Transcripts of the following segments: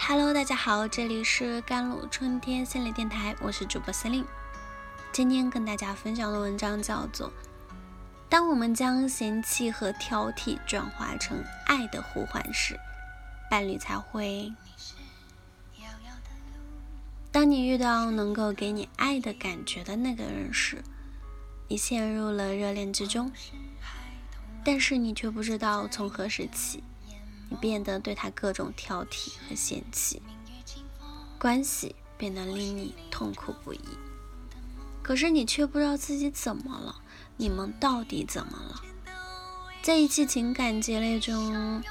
Hello，大家好，这里是甘露春天心理电台，我是主播司令。今天跟大家分享的文章叫做《当我们将嫌弃和挑剔转化成爱的呼唤时，伴侣才会》。当你遇到能够给你爱的感觉的那个人时，你陷入了热恋之中，但是你却不知道从何时起。你变得对他各种挑剔和嫌弃，关系变得令你痛苦不已。可是你却不知道自己怎么了，你们到底怎么了？在一期情感节类中，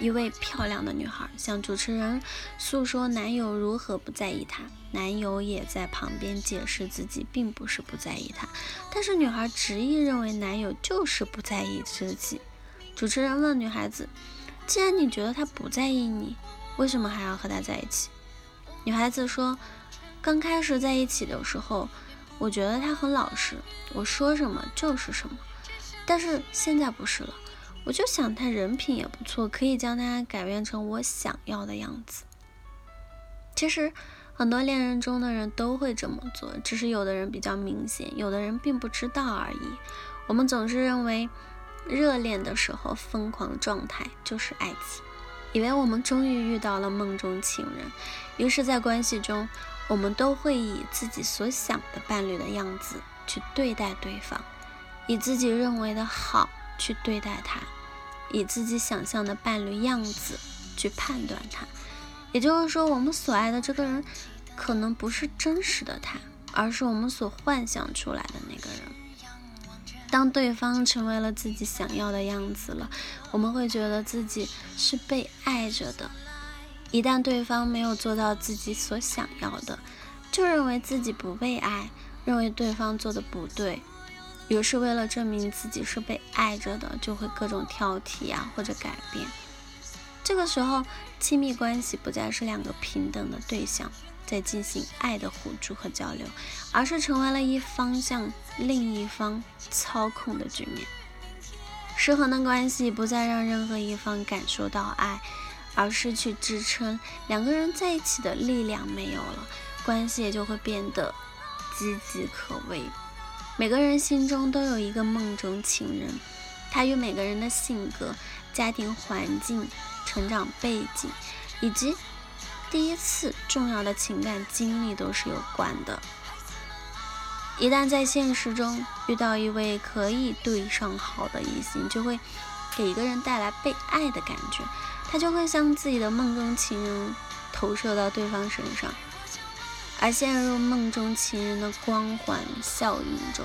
一位漂亮的女孩向主持人诉说男友如何不在意她，男友也在旁边解释自己并不是不在意她，但是女孩执意认为男友就是不在意自己。主持人问女孩子：“既然你觉得他不在意你，为什么还要和他在一起？”女孩子说：“刚开始在一起的时候，我觉得他很老实，我说什么就是什么。但是现在不是了，我就想他人品也不错，可以将他改变成我想要的样子。”其实，很多恋人中的人都会这么做，只是有的人比较明显，有的人并不知道而已。我们总是认为。热恋的时候，疯狂状态就是爱情，以为我们终于遇到了梦中情人，于是，在关系中，我们都会以自己所想的伴侣的样子去对待对方，以自己认为的好去对待他，以自己想象的伴侣样子去判断他。也就是说，我们所爱的这个人，可能不是真实的他，而是我们所幻想出来的那个人。当对方成为了自己想要的样子了，我们会觉得自己是被爱着的。一旦对方没有做到自己所想要的，就认为自己不被爱，认为对方做的不对。于是为了证明自己是被爱着的，就会各种挑剔啊，或者改变。这个时候，亲密关系不再是两个平等的对象。在进行爱的互助和交流，而是成为了一方向另一方操控的局面。失衡的关系不再让任何一方感受到爱，而失去支撑，两个人在一起的力量没有了，关系也就会变得岌岌可危。每个人心中都有一个梦中情人，他与每个人的性格、家庭环境、成长背景以及。第一次重要的情感经历都是有关的。一旦在现实中遇到一位可以对上号的异性，就会给一个人带来被爱的感觉，他就会将自己的梦中情人投射到对方身上，而陷入梦中情人的光环效应中。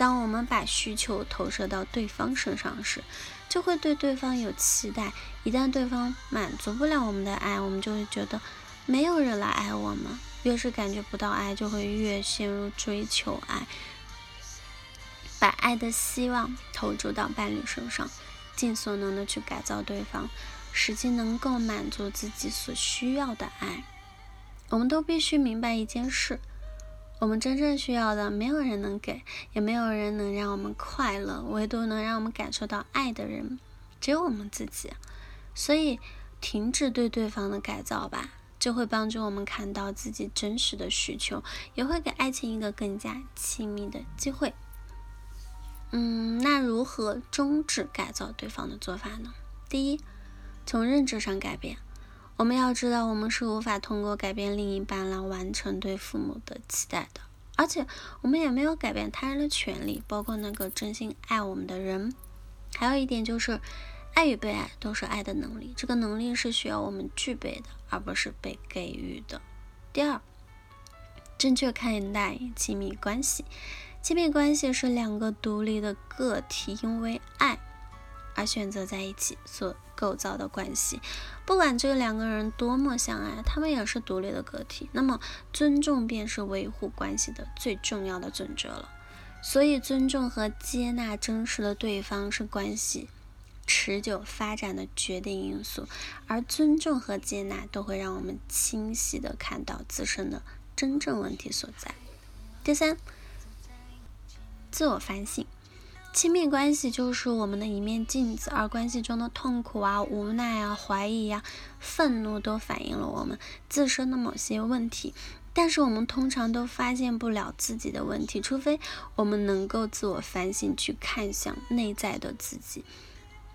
当我们把需求投射到对方身上时，就会对对方有期待。一旦对方满足不了我们的爱，我们就会觉得没有人来爱我们。越是感觉不到爱，就会越陷入追求爱，把爱的希望投注到伴侣身上，尽所能的去改造对方，使其能够满足自己所需要的爱。我们都必须明白一件事。我们真正需要的，没有人能给，也没有人能让我们快乐。唯独能让我们感受到爱的人，只有我们自己。所以，停止对对方的改造吧，就会帮助我们看到自己真实的需求，也会给爱情一个更加亲密的机会。嗯，那如何终止改造对方的做法呢？第一，从认知上改变。我们要知道，我们是无法通过改变另一半来完成对父母的期待的，而且我们也没有改变他人的权利，包括那个真心爱我们的人。还有一点就是，爱与被爱都是爱的能力，这个能力是需要我们具备的，而不是被给予的。第二，正确看待亲密关系，亲密关系是两个独立的个体，因为爱。而选择在一起所构造的关系，不管这两个人多么相爱，他们也是独立的个体。那么，尊重便是维护关系的最重要的准则了。所以，尊重和接纳真实的对方是关系持久发展的决定因素。而尊重和接纳都会让我们清晰的看到自身的真正问题所在。第三，自我反省。亲密关系就是我们的一面镜子，而关系中的痛苦啊、无奈啊、怀疑呀、愤怒，都反映了我们自身的某些问题。但是我们通常都发现不了自己的问题，除非我们能够自我反省，去看向内在的自己。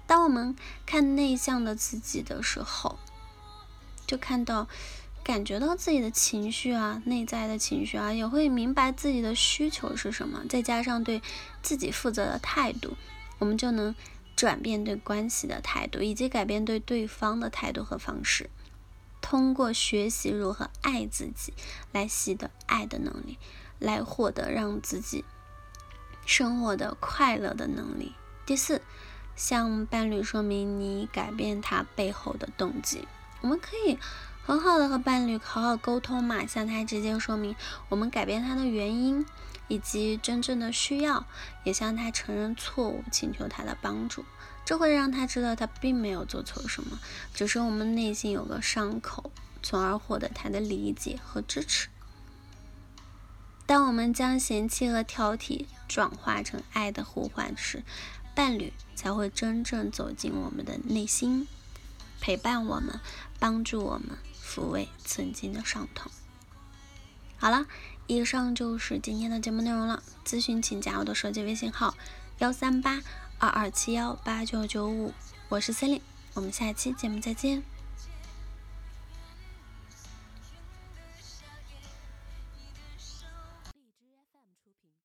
当我们看内向的自己的时候，就看到。感觉到自己的情绪啊，内在的情绪啊，也会明白自己的需求是什么，再加上对自己负责的态度，我们就能转变对关系的态度，以及改变对对方的态度和方式。通过学习如何爱自己，来习得爱的能力，来获得让自己生活的快乐的能力。第四，向伴侣说明你改变他背后的动机，我们可以。很好的和伴侣好好沟通嘛，向他直接说明我们改变他的原因以及真正的需要，也向他承认错误，请求他的帮助。这会让他知道他并没有做错什么，只是我们内心有个伤口，从而获得他的理解和支持。当我们将嫌弃和挑剔转化成爱的呼唤时，伴侣才会真正走进我们的内心，陪伴我们，帮助我们。抚慰曾经的伤痛。好了，以上就是今天的节目内容了。咨询请加我的手机微信号：幺三八二二七幺八九九五，我是 Celine，我们下期节目再见。